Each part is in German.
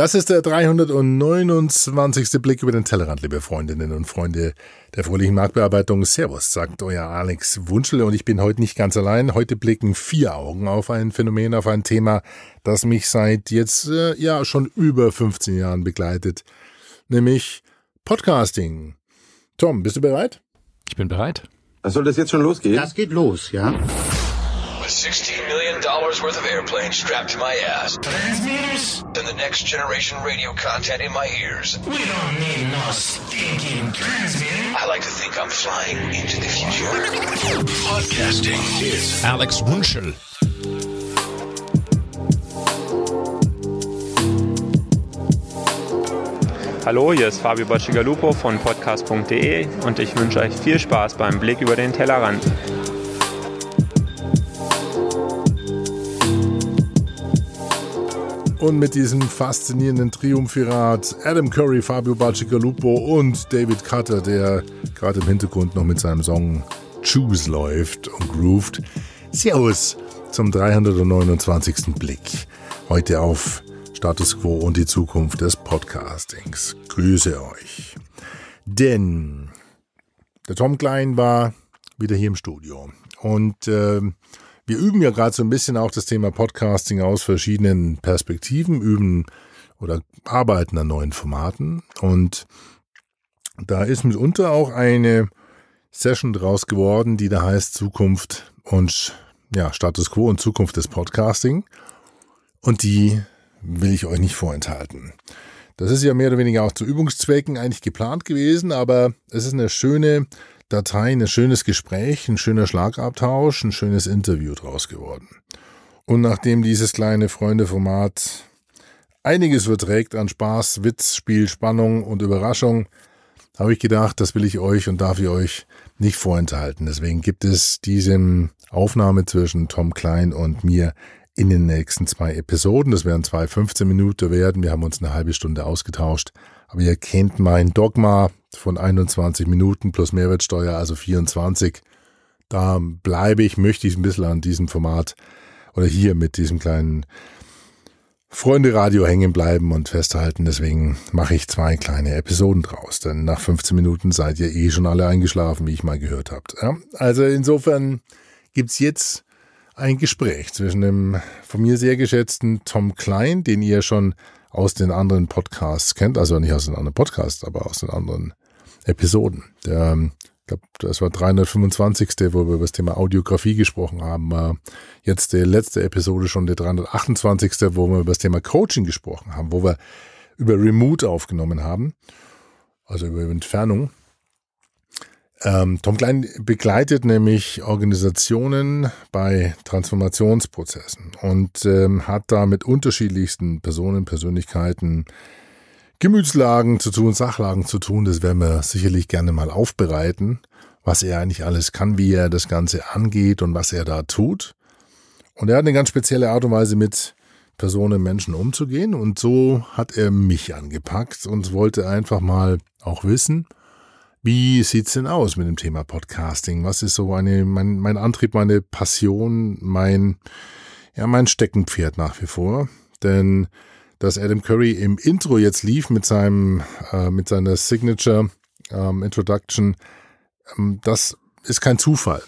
Das ist der 329. Blick über den Tellerrand, liebe Freundinnen und Freunde der fröhlichen Marktbearbeitung. Servus, sagt euer Alex Wunschel und ich bin heute nicht ganz allein. Heute blicken vier Augen auf ein Phänomen, auf ein Thema, das mich seit jetzt äh, ja schon über 15 Jahren begleitet, nämlich Podcasting. Tom, bist du bereit? Ich bin bereit. Soll das jetzt schon losgehen? Das geht los, ja. With $16 million worth of airplanes strapped to my ass. Transmitters? And the next generation radio content in my ears. We don't need no stinking transmitter. I like to think I'm flying into the future. Podcasting is Alex Wunschel. Hallo, hier ist Fabio Boccigalupo von podcast.de und ich wünsche euch viel Spaß beim Blick über den Tellerrand. Und mit diesem faszinierenden Triumphirat Adam Curry, Fabio Bacigalupo und David Cutter, der gerade im Hintergrund noch mit seinem Song Choose läuft und grooved. Servus zum 329. Blick. Heute auf Status Quo und die Zukunft des Podcastings. Grüße euch. Denn der Tom Klein war wieder hier im Studio. Und äh, wir üben ja gerade so ein bisschen auch das Thema Podcasting aus verschiedenen Perspektiven, üben oder arbeiten an neuen Formaten. Und da ist mitunter auch eine Session draus geworden, die da heißt Zukunft und ja, Status Quo und Zukunft des Podcasting. Und die will ich euch nicht vorenthalten. Das ist ja mehr oder weniger auch zu Übungszwecken eigentlich geplant gewesen, aber es ist eine schöne Datei, ein schönes Gespräch, ein schöner Schlagabtausch, ein schönes Interview draus geworden. Und nachdem dieses kleine Freunde-Format einiges verträgt an Spaß, Witz, Spiel, Spannung und Überraschung, habe ich gedacht, das will ich euch und darf ich euch nicht vorenthalten. Deswegen gibt es diese Aufnahme zwischen Tom Klein und mir in den nächsten zwei Episoden. Das werden zwei 15 Minuten werden. Wir haben uns eine halbe Stunde ausgetauscht. Aber ihr kennt mein Dogma von 21 Minuten plus Mehrwertsteuer, also 24. Da bleibe ich, möchte ich ein bisschen an diesem Format oder hier mit diesem kleinen Freunde-Radio hängen bleiben und festhalten. Deswegen mache ich zwei kleine Episoden draus. Denn nach 15 Minuten seid ihr eh schon alle eingeschlafen, wie ich mal gehört habt. Ja? Also insofern gibt's jetzt ein Gespräch zwischen dem von mir sehr geschätzten Tom Klein, den ihr schon aus den anderen Podcasts kennt, also nicht aus den anderen Podcasts, aber aus den anderen Episoden. Der, ich glaube, das war 325. wo wir über das Thema Audiografie gesprochen haben. War jetzt die letzte Episode schon der 328. wo wir über das Thema Coaching gesprochen haben, wo wir über Remote aufgenommen haben, also über Entfernung. Ähm, Tom Klein begleitet nämlich Organisationen bei Transformationsprozessen und ähm, hat da mit unterschiedlichsten Personen, Persönlichkeiten, Gemütslagen zu tun, Sachlagen zu tun. Das werden wir sicherlich gerne mal aufbereiten, was er eigentlich alles kann, wie er das Ganze angeht und was er da tut. Und er hat eine ganz spezielle Art und Weise mit Personen, Menschen umzugehen. Und so hat er mich angepackt und wollte einfach mal auch wissen, wie sieht's denn aus mit dem Thema Podcasting? Was ist so eine, mein, mein Antrieb, meine Passion, mein, ja, mein Steckenpferd nach wie vor? Denn dass Adam Curry im Intro jetzt lief mit seinem, äh, mit seiner Signature ähm, Introduction, ähm, das ist kein Zufall.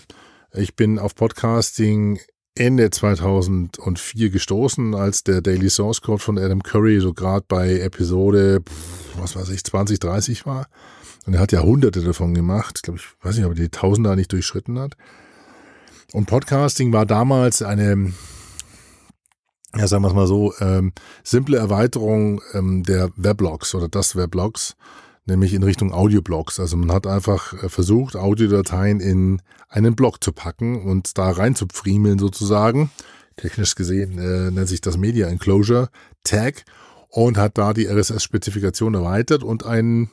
Ich bin auf Podcasting Ende 2004 gestoßen, als der Daily Source Code von Adam Curry so gerade bei Episode, was weiß ich, 20, 30 war. Und er hat ja hunderte davon gemacht. Ich glaube, ich weiß nicht, ob er die Tausender nicht durchschritten hat. Und Podcasting war damals eine, ja, sagen wir es mal so, ähm, simple Erweiterung ähm, der Weblogs oder das Weblogs, nämlich in Richtung Audioblogs. Also man hat einfach äh, versucht, Audiodateien in einen Blog zu packen und da rein zu pfriemeln sozusagen. Technisch gesehen äh, nennt sich das Media Enclosure Tag und hat da die RSS-Spezifikation erweitert und einen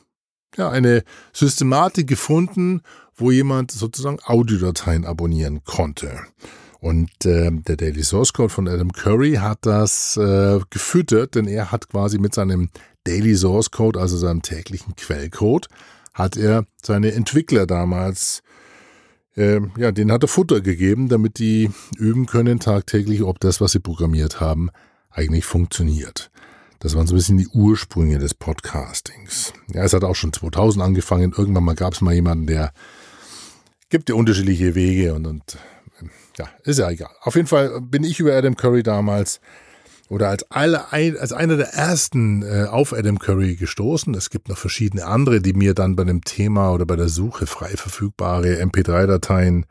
ja, eine Systematik gefunden, wo jemand sozusagen Audiodateien abonnieren konnte. Und äh, der Daily Source Code von Adam Curry hat das äh, gefüttert, denn er hat quasi mit seinem Daily Source Code, also seinem täglichen Quellcode, hat er seine Entwickler damals, äh, ja, denen hat er Futter gegeben, damit die üben können tagtäglich, ob das, was sie programmiert haben, eigentlich funktioniert. Das waren so ein bisschen die Ursprünge des Podcastings. Ja, es hat auch schon 2000 angefangen. Irgendwann mal gab es mal jemanden, der gibt ja unterschiedliche Wege und, und ja, ist ja egal. Auf jeden Fall bin ich über Adam Curry damals oder als, alle, als einer der ersten äh, auf Adam Curry gestoßen. Es gibt noch verschiedene andere, die mir dann bei dem Thema oder bei der Suche frei verfügbare MP3-Dateien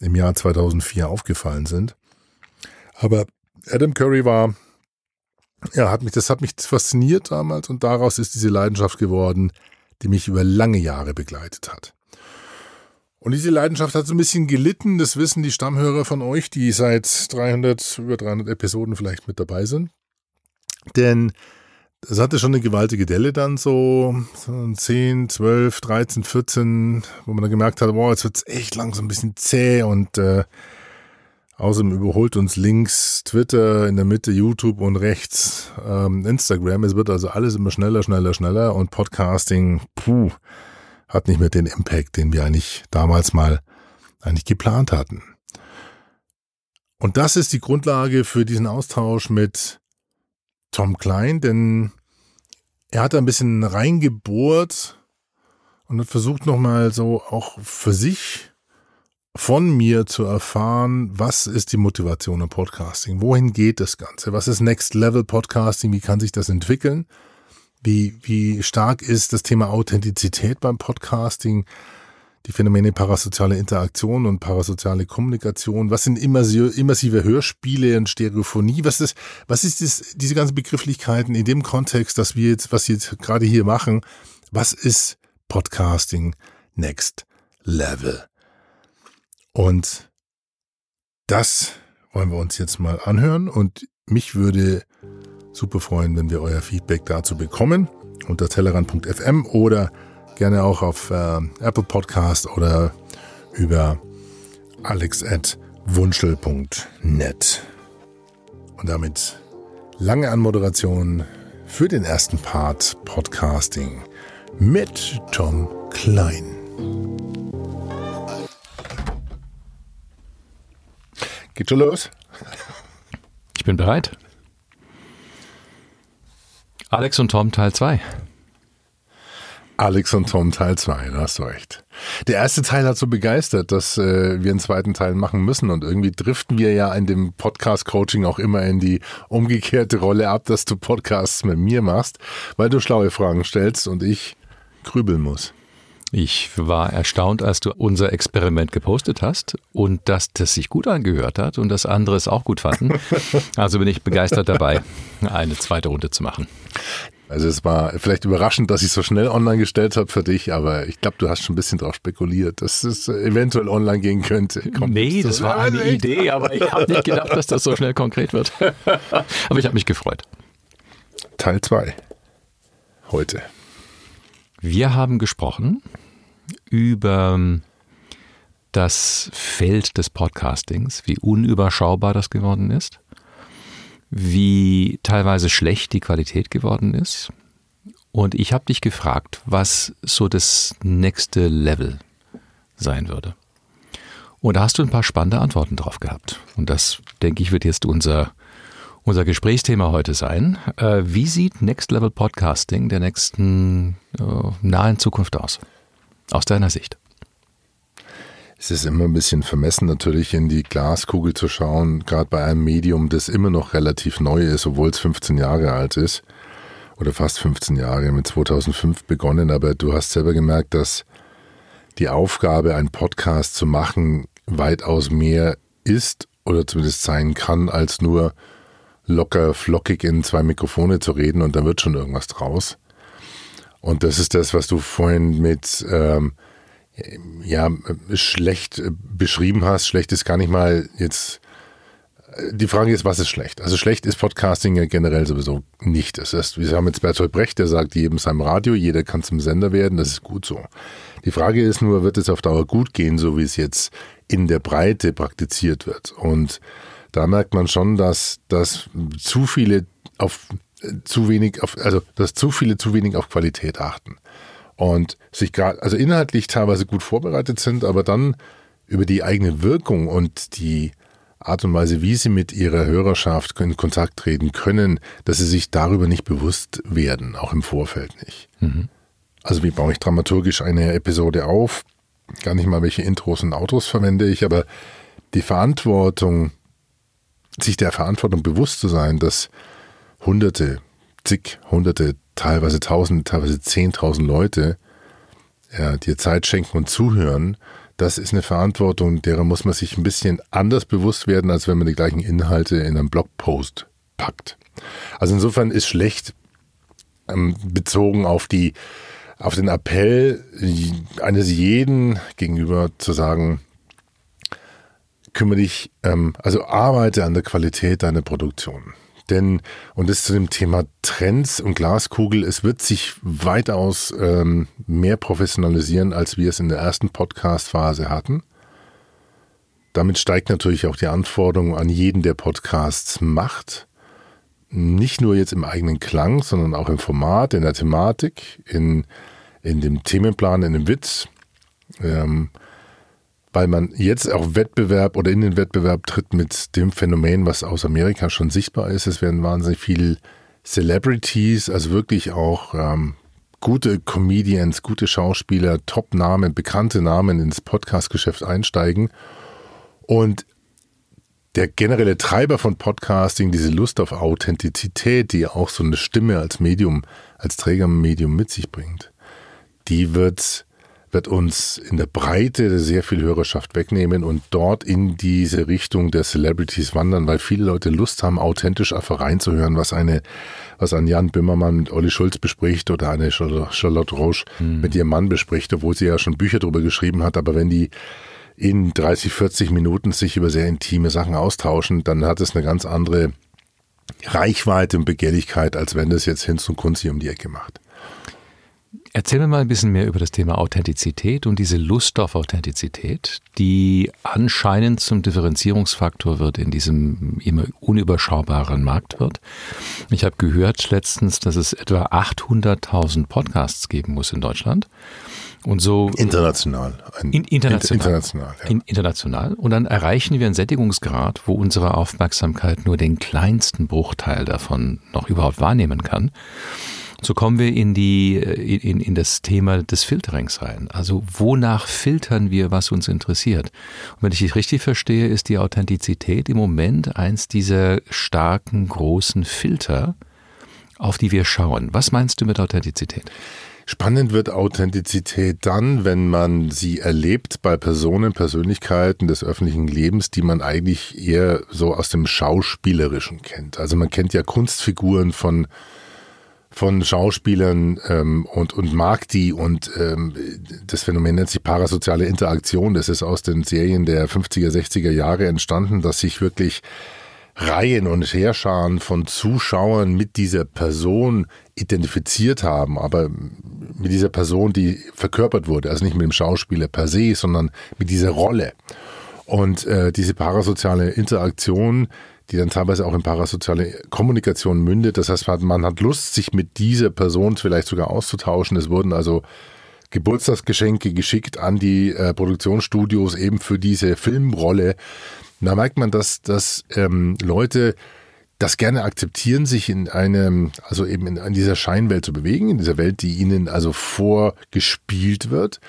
im Jahr 2004 aufgefallen sind. Aber Adam Curry war, ja, hat mich, das hat mich fasziniert damals und daraus ist diese Leidenschaft geworden, die mich über lange Jahre begleitet hat. Und diese Leidenschaft hat so ein bisschen gelitten, das wissen die Stammhörer von euch, die seit 300, über 300 Episoden vielleicht mit dabei sind. Denn es hatte schon eine gewaltige Delle dann so, so 10, 12, 13, 14, wo man dann gemerkt hat, boah, jetzt wird's echt langsam ein bisschen zäh und äh, außerdem überholt uns links Twitter, in der Mitte YouTube und rechts ähm, Instagram. Es wird also alles immer schneller, schneller, schneller und Podcasting, puh, hat nicht mehr den Impact, den wir eigentlich damals mal eigentlich geplant hatten. Und das ist die Grundlage für diesen Austausch mit Tom Klein, denn er hat ein bisschen reingebohrt und hat versucht nochmal so auch für sich von mir zu erfahren, was ist die Motivation im Podcasting? Wohin geht das Ganze? Was ist Next Level Podcasting? Wie kann sich das entwickeln? Wie, wie stark ist das Thema Authentizität beim Podcasting? Die Phänomene parasoziale Interaktion und parasoziale Kommunikation. Was sind immersive Hörspiele und Stereophonie? Was ist, was ist das, diese ganzen Begrifflichkeiten in dem Kontext, dass wir jetzt, was wir jetzt gerade hier machen? Was ist Podcasting Next Level? Und das wollen wir uns jetzt mal anhören und mich würde super freuen, wenn wir euer Feedback dazu bekommen unter tellerrand.fm oder gerne auch auf äh, Apple Podcast oder über alex.wunschel.net. Und damit lange Anmoderation für den ersten Part Podcasting mit Tom Klein. Geht schon los? Ich bin bereit. Alex und Tom Teil 2. Alex und Tom Teil 2, da hast du recht. Der erste Teil hat so begeistert, dass äh, wir einen zweiten Teil machen müssen und irgendwie driften wir ja in dem Podcast-Coaching auch immer in die umgekehrte Rolle ab, dass du Podcasts mit mir machst, weil du schlaue Fragen stellst und ich grübeln muss. Ich war erstaunt, als du unser Experiment gepostet hast und dass das sich gut angehört hat und dass andere es auch gut fanden. Also bin ich begeistert dabei, eine zweite Runde zu machen. Also es war vielleicht überraschend, dass ich so schnell online gestellt habe für dich, aber ich glaube, du hast schon ein bisschen drauf spekuliert, dass es eventuell online gehen könnte. Kommt nee, das war eine Idee, aber ich habe nicht gedacht, dass das so schnell konkret wird. Aber ich habe mich gefreut. Teil 2. Heute. Wir haben gesprochen über das Feld des Podcastings, wie unüberschaubar das geworden ist, wie teilweise schlecht die Qualität geworden ist. Und ich habe dich gefragt, was so das nächste Level sein würde. Und da hast du ein paar spannende Antworten drauf gehabt. Und das, denke ich, wird jetzt unser, unser Gesprächsthema heute sein. Äh, wie sieht Next Level Podcasting der nächsten äh, nahen Zukunft aus? Aus deiner Sicht? Es ist immer ein bisschen vermessen, natürlich in die Glaskugel zu schauen, gerade bei einem Medium, das immer noch relativ neu ist, obwohl es 15 Jahre alt ist. Oder fast 15 Jahre, mit 2005 begonnen. Aber du hast selber gemerkt, dass die Aufgabe, einen Podcast zu machen, weitaus mehr ist oder zumindest sein kann, als nur locker, flockig in zwei Mikrofone zu reden und dann wird schon irgendwas draus. Und das ist das, was du vorhin mit ähm, ja schlecht äh, beschrieben hast. Schlecht ist gar nicht mal jetzt. Äh, die Frage ist, was ist schlecht? Also schlecht ist Podcasting ja generell sowieso nicht. Das heißt, wir haben jetzt Bertolt Brecht, der sagt jedem seinem Radio, jeder kann zum Sender werden, das ist gut so. Die Frage ist nur, wird es auf Dauer gut gehen, so wie es jetzt in der Breite praktiziert wird? Und da merkt man schon, dass, dass zu viele auf zu wenig auf, also dass zu viele zu wenig auf Qualität achten und sich gerade, also inhaltlich teilweise gut vorbereitet sind, aber dann über die eigene Wirkung und die Art und Weise, wie sie mit ihrer Hörerschaft in Kontakt treten können, dass sie sich darüber nicht bewusst werden, auch im Vorfeld nicht. Also wie baue ich dramaturgisch eine Episode auf? Gar nicht mal, welche Intros und Autos verwende ich, aber die Verantwortung, sich der Verantwortung bewusst zu sein, dass Hunderte, zig, Hunderte, teilweise Tausende, teilweise Zehntausend Leute ja, dir Zeit schenken und zuhören, das ist eine Verantwortung, derer muss man sich ein bisschen anders bewusst werden, als wenn man die gleichen Inhalte in einem Blogpost packt. Also insofern ist schlecht ähm, bezogen auf die auf den Appell eines jeden gegenüber zu sagen, kümmere dich, ähm, also arbeite an der Qualität deiner Produktion. Denn, und das zu dem Thema Trends und Glaskugel, es wird sich weitaus ähm, mehr professionalisieren, als wir es in der ersten Podcast-Phase hatten. Damit steigt natürlich auch die Anforderung an jeden, der Podcasts macht. Nicht nur jetzt im eigenen Klang, sondern auch im Format, in der Thematik, in, in dem Themenplan, in dem Witz. Ähm, weil man jetzt auch Wettbewerb oder in den Wettbewerb tritt mit dem Phänomen, was aus Amerika schon sichtbar ist. Es werden wahnsinnig viele Celebrities, also wirklich auch ähm, gute Comedians, gute Schauspieler, Top-Namen, bekannte Namen ins Podcast-Geschäft einsteigen. Und der generelle Treiber von Podcasting, diese Lust auf Authentizität, die auch so eine Stimme als Medium, als Trägermedium mit sich bringt, die wird wird uns in der Breite sehr viel Hörerschaft wegnehmen und dort in diese Richtung der Celebrities wandern, weil viele Leute Lust haben, authentisch einfach reinzuhören, was eine, was ein Jan Bimmermann mit Olli Schulz bespricht oder eine Charlotte Roche mhm. mit ihrem Mann bespricht, obwohl sie ja schon Bücher darüber geschrieben hat, aber wenn die in 30, 40 Minuten sich über sehr intime Sachen austauschen, dann hat es eine ganz andere Reichweite und Begehrlichkeit, als wenn das jetzt Hinz und Kunzi um die Ecke macht. Erzähl mir mal ein bisschen mehr über das Thema Authentizität und diese Lust auf Authentizität, die anscheinend zum Differenzierungsfaktor wird in diesem immer unüberschaubaren Marktwirt. Ich habe gehört letztens, dass es etwa 800.000 Podcasts geben muss in Deutschland. Und so international. In, international. International, ja. in, international. Und dann erreichen wir einen Sättigungsgrad, wo unsere Aufmerksamkeit nur den kleinsten Bruchteil davon noch überhaupt wahrnehmen kann. So kommen wir in die in, in das Thema des Filterings rein. Also wonach filtern wir, was uns interessiert? Und wenn ich dich richtig verstehe, ist die Authentizität im Moment eins dieser starken großen Filter, auf die wir schauen. Was meinst du mit Authentizität? Spannend wird Authentizität dann, wenn man sie erlebt bei Personen, Persönlichkeiten des öffentlichen Lebens, die man eigentlich eher so aus dem Schauspielerischen kennt. Also man kennt ja Kunstfiguren von von Schauspielern ähm, und, und mag die und ähm, das Phänomen nennt sich parasoziale Interaktion. Das ist aus den Serien der 50er, 60er Jahre entstanden, dass sich wirklich Reihen und Heerscharen von Zuschauern mit dieser Person identifiziert haben, aber mit dieser Person, die verkörpert wurde, also nicht mit dem Schauspieler per se, sondern mit dieser Rolle. Und äh, diese parasoziale Interaktion die dann teilweise auch in parasoziale Kommunikation mündet. Das heißt, man hat Lust, sich mit dieser Person vielleicht sogar auszutauschen. Es wurden also Geburtstagsgeschenke geschickt an die äh, Produktionsstudios eben für diese Filmrolle. Da merkt man, dass, dass ähm, Leute das gerne akzeptieren, sich in einem, also eben in, in dieser Scheinwelt zu bewegen, in dieser Welt, die ihnen also vorgespielt wird.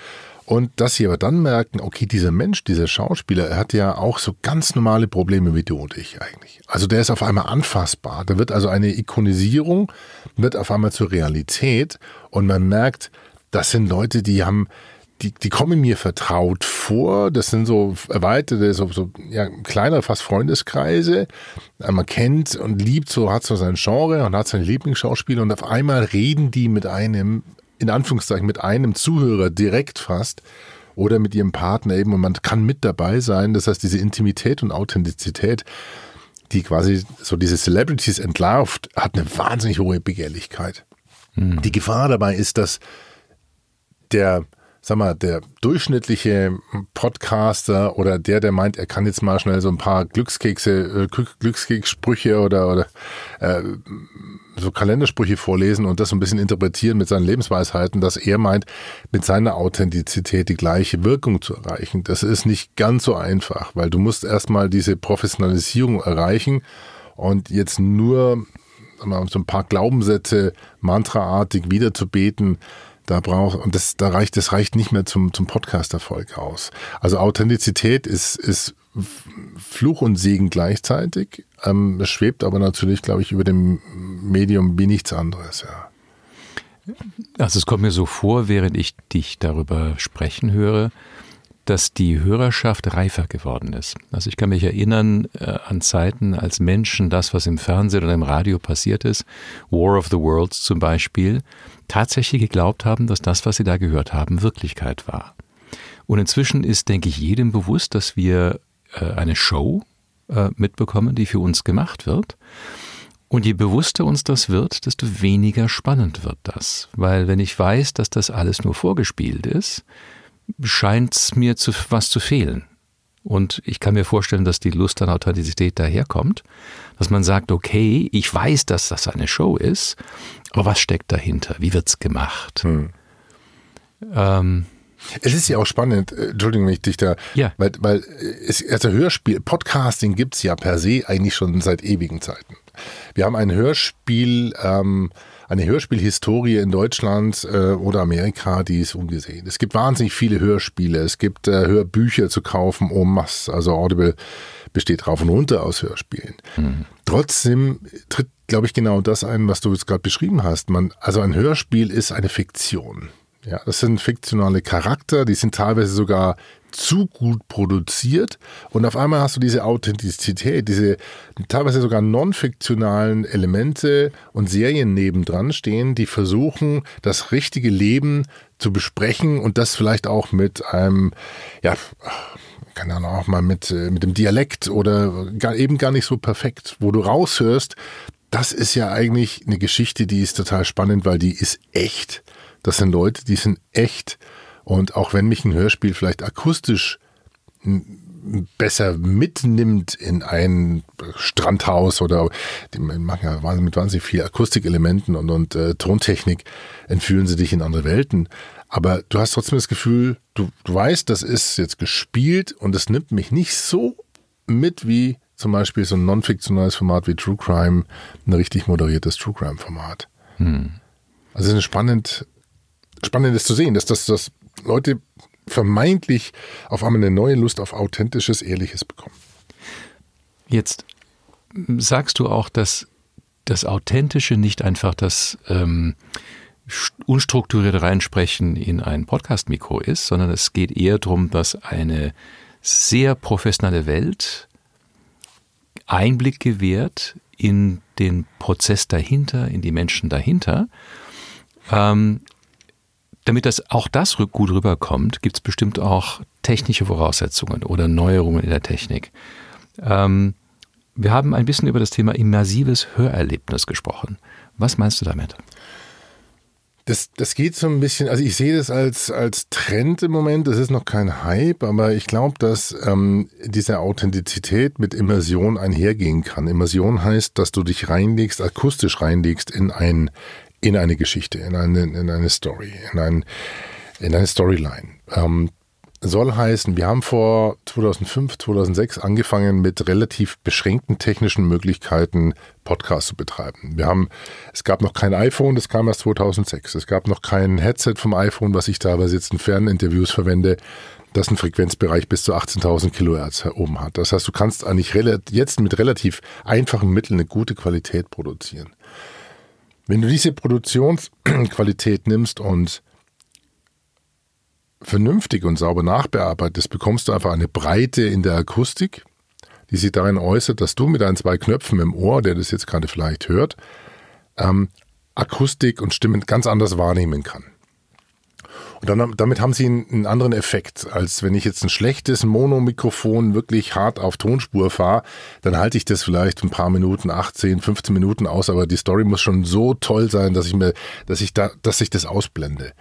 Und dass sie aber dann merken, okay, dieser Mensch, dieser Schauspieler, er hat ja auch so ganz normale Probleme wie du und ich eigentlich. Also der ist auf einmal anfassbar. Da wird also eine Ikonisierung, wird auf einmal zur Realität und man merkt, das sind Leute, die haben, die, die kommen mir vertraut vor. Das sind so erweiterte, so, so ja, kleinere, fast Freundeskreise. Man kennt und liebt so, hat so sein Genre und hat seine Lieblingsschauspieler und auf einmal reden die mit einem in Anführungszeichen mit einem Zuhörer direkt fast oder mit ihrem Partner eben und man kann mit dabei sein. Das heißt, diese Intimität und Authentizität, die quasi so diese Celebrities entlarvt, hat eine wahnsinnig hohe Begehrlichkeit. Mhm. Die Gefahr dabei ist, dass der sag mal, der durchschnittliche Podcaster oder der, der meint, er kann jetzt mal schnell so ein paar Glückskekse, äh, Glück- Glückskekssprüche oder, oder äh, so Kalendersprüche vorlesen und das so ein bisschen interpretieren mit seinen Lebensweisheiten, dass er meint, mit seiner Authentizität die gleiche Wirkung zu erreichen. Das ist nicht ganz so einfach, weil du musst erstmal diese Professionalisierung erreichen und jetzt nur so ein paar Glaubenssätze mantraartig wiederzubeten, da braucht und das da reicht das reicht nicht mehr zum zum Podcast Erfolg aus. Also Authentizität ist ist Fluch und Segen gleichzeitig. Ähm, es schwebt aber natürlich, glaube ich, über dem Medium wie nichts anderes. Ja. Also es kommt mir so vor, während ich dich darüber sprechen höre, dass die Hörerschaft reifer geworden ist. Also ich kann mich erinnern äh, an Zeiten, als Menschen das, was im Fernsehen oder im Radio passiert ist, War of the Worlds zum Beispiel, tatsächlich geglaubt haben, dass das, was sie da gehört haben, Wirklichkeit war. Und inzwischen ist, denke ich, jedem bewusst, dass wir äh, eine Show äh, mitbekommen, die für uns gemacht wird. Und je bewusster uns das wird, desto weniger spannend wird das. Weil wenn ich weiß, dass das alles nur vorgespielt ist, scheint es mir zu, was zu fehlen. Und ich kann mir vorstellen, dass die Lust an Authentizität daherkommt, dass man sagt, okay, ich weiß, dass das eine Show ist, aber was steckt dahinter? Wie wird's gemacht? Ähm, Es ist ja auch spannend, äh, Entschuldigung, wenn ich dich da, Ja. weil, weil es, also Hörspiel, Podcasting gibt's ja per se eigentlich schon seit ewigen Zeiten. Wir haben ein Hörspiel, ähm, eine Hörspielhistorie in Deutschland äh, oder Amerika, die ist ungesehen. Es gibt wahnsinnig viele Hörspiele, es gibt äh, Hörbücher zu kaufen, en masse, also Audible besteht rauf und runter aus Hörspielen. Trotzdem tritt, glaube ich, genau das ein, was du jetzt gerade beschrieben hast. Man, also ein Hörspiel ist eine Fiktion. Ja, das sind fiktionale Charakter, die sind teilweise sogar zu gut produziert und auf einmal hast du diese Authentizität, diese teilweise sogar non-fiktionalen Elemente und Serien nebendran stehen, die versuchen, das richtige Leben zu besprechen und das vielleicht auch mit einem, ja, keine Ahnung, auch mal mit, äh, mit dem Dialekt oder gar, eben gar nicht so perfekt, wo du raushörst, das ist ja eigentlich eine Geschichte, die ist total spannend, weil die ist echt. Das sind Leute, die sind echt. Und auch wenn mich ein Hörspiel vielleicht akustisch besser mitnimmt in ein Strandhaus oder die machen ja wahnsinnig- mit wahnsinnig viel Akustikelementen und, und äh, Tontechnik, entführen sie dich in andere Welten. Aber du hast trotzdem das Gefühl, du, du weißt, das ist jetzt gespielt und es nimmt mich nicht so mit wie zum Beispiel so ein non-fiktionales Format wie True Crime, ein richtig moderiertes True Crime-Format. Also es ist spannend, spannend ist zu sehen, dass, dass, dass Leute vermeintlich auf einmal eine neue Lust auf authentisches, ehrliches bekommen. Jetzt sagst du auch, dass das Authentische nicht einfach das ähm, st- unstrukturierte Reinsprechen in ein Podcast-Mikro ist, sondern es geht eher darum, dass eine sehr professionelle Welt Einblick gewährt in den Prozess dahinter, in die Menschen dahinter. Ähm, damit das auch das gut rüberkommt, gibt es bestimmt auch technische Voraussetzungen oder Neuerungen in der Technik. Ähm, wir haben ein bisschen über das Thema immersives Hörerlebnis gesprochen. Was meinst du damit? Das, das geht so ein bisschen, also ich sehe das als, als Trend im Moment, das ist noch kein Hype, aber ich glaube, dass ähm, diese Authentizität mit Immersion einhergehen kann. Immersion heißt, dass du dich reinlegst, akustisch reinlegst in, ein, in eine Geschichte, in eine, in eine Story, in, ein, in eine Storyline. Ähm, soll heißen, wir haben vor 2005, 2006 angefangen mit relativ beschränkten technischen Möglichkeiten Podcasts zu betreiben. Wir haben, es gab noch kein iPhone, das kam erst 2006. Es gab noch kein Headset vom iPhone, was ich teilweise jetzt in Ferninterviews verwende, das einen Frequenzbereich bis zu 18.000 Kilohertz oben hat. Das heißt, du kannst eigentlich jetzt mit relativ einfachen Mitteln eine gute Qualität produzieren. Wenn du diese Produktionsqualität nimmst und vernünftig und sauber nachbearbeitest, bekommst du einfach eine Breite in der Akustik, die sich darin äußert, dass du mit deinen zwei Knöpfen im Ohr, der das jetzt gerade vielleicht hört, ähm, Akustik und Stimmen ganz anders wahrnehmen kann. Und dann, damit haben sie einen, einen anderen Effekt, als wenn ich jetzt ein schlechtes Monomikrofon wirklich hart auf Tonspur fahre, dann halte ich das vielleicht ein paar Minuten, 18, 15 Minuten aus, aber die Story muss schon so toll sein, dass ich mir, dass ich da, dass ich das ausblende.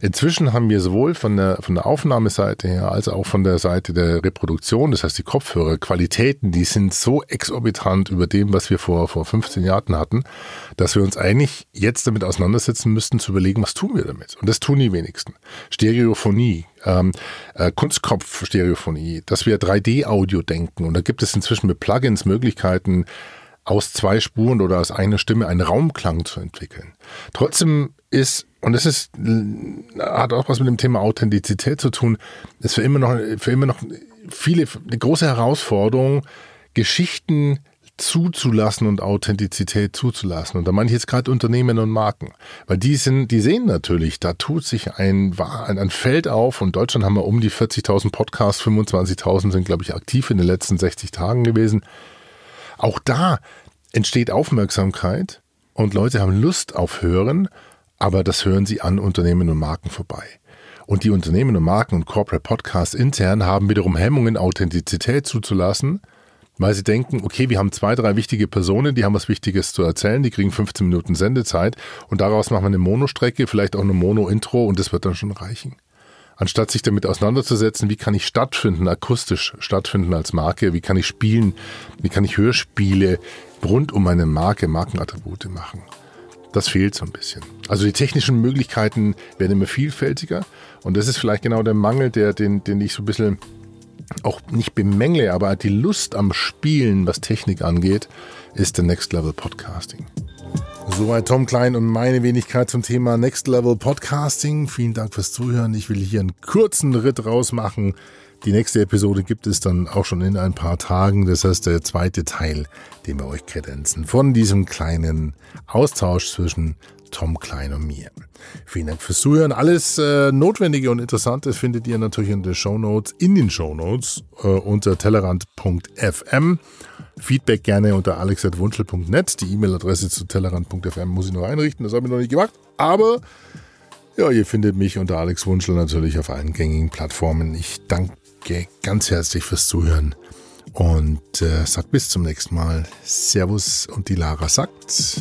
Inzwischen haben wir sowohl von der, von der Aufnahmeseite her als auch von der Seite der Reproduktion, das heißt die Kopfhörer, Qualitäten, die sind so exorbitant über dem, was wir vor, vor 15 Jahren hatten, dass wir uns eigentlich jetzt damit auseinandersetzen müssten, zu überlegen, was tun wir damit. Und das tun die wenigsten. Stereophonie, ähm, äh, Kunstkopf-Stereophonie, dass wir 3D-Audio denken. Und da gibt es inzwischen mit Plugins Möglichkeiten, aus zwei Spuren oder aus einer Stimme einen Raumklang zu entwickeln. Trotzdem ist, und das ist, hat auch was mit dem Thema Authentizität zu tun, ist für immer noch, für immer noch viele, eine große Herausforderung, Geschichten zuzulassen und Authentizität zuzulassen. Und da meine ich jetzt gerade Unternehmen und Marken. Weil die sind, die sehen natürlich, da tut sich ein, ein, Feld auf. Und in Deutschland haben wir um die 40.000 Podcasts, 25.000 sind, glaube ich, aktiv in den letzten 60 Tagen gewesen. Auch da entsteht Aufmerksamkeit und Leute haben Lust auf Hören, aber das hören sie an Unternehmen und Marken vorbei. Und die Unternehmen und Marken und Corporate Podcasts intern haben wiederum Hemmungen, Authentizität zuzulassen, weil sie denken, okay, wir haben zwei, drei wichtige Personen, die haben was Wichtiges zu erzählen, die kriegen 15 Minuten Sendezeit und daraus machen wir eine Monostrecke, vielleicht auch eine Mono-Intro und das wird dann schon reichen. Anstatt sich damit auseinanderzusetzen, wie kann ich stattfinden, akustisch stattfinden als Marke, wie kann ich spielen, wie kann ich Hörspiele rund um meine Marke, Markenattribute machen. Das fehlt so ein bisschen. Also die technischen Möglichkeiten werden immer vielfältiger und das ist vielleicht genau der Mangel, der, den, den ich so ein bisschen auch nicht bemängle, aber die Lust am Spielen, was Technik angeht, ist der Next Level Podcasting. Soweit Tom Klein und meine Wenigkeit zum Thema Next Level Podcasting. Vielen Dank fürs Zuhören. Ich will hier einen kurzen Ritt rausmachen. Die nächste Episode gibt es dann auch schon in ein paar Tagen. Das heißt, der zweite Teil, den wir euch kredenzen von diesem kleinen Austausch zwischen Tom Klein und mir. Vielen Dank fürs Zuhören. Alles äh, Notwendige und Interessante findet ihr natürlich in den Show Notes, in den Show Notes äh, unter tellerrand.fm. Feedback gerne unter alex.wunschel.net. Die E-Mail-Adresse zu tellerrand.fm muss ich noch einrichten, das habe ich noch nicht gemacht. Aber ja, ihr findet mich unter Alex Wunschel natürlich auf allen gängigen Plattformen. Ich danke ganz herzlich fürs Zuhören und äh, sagt bis zum nächsten Mal. Servus und die Lara sagt.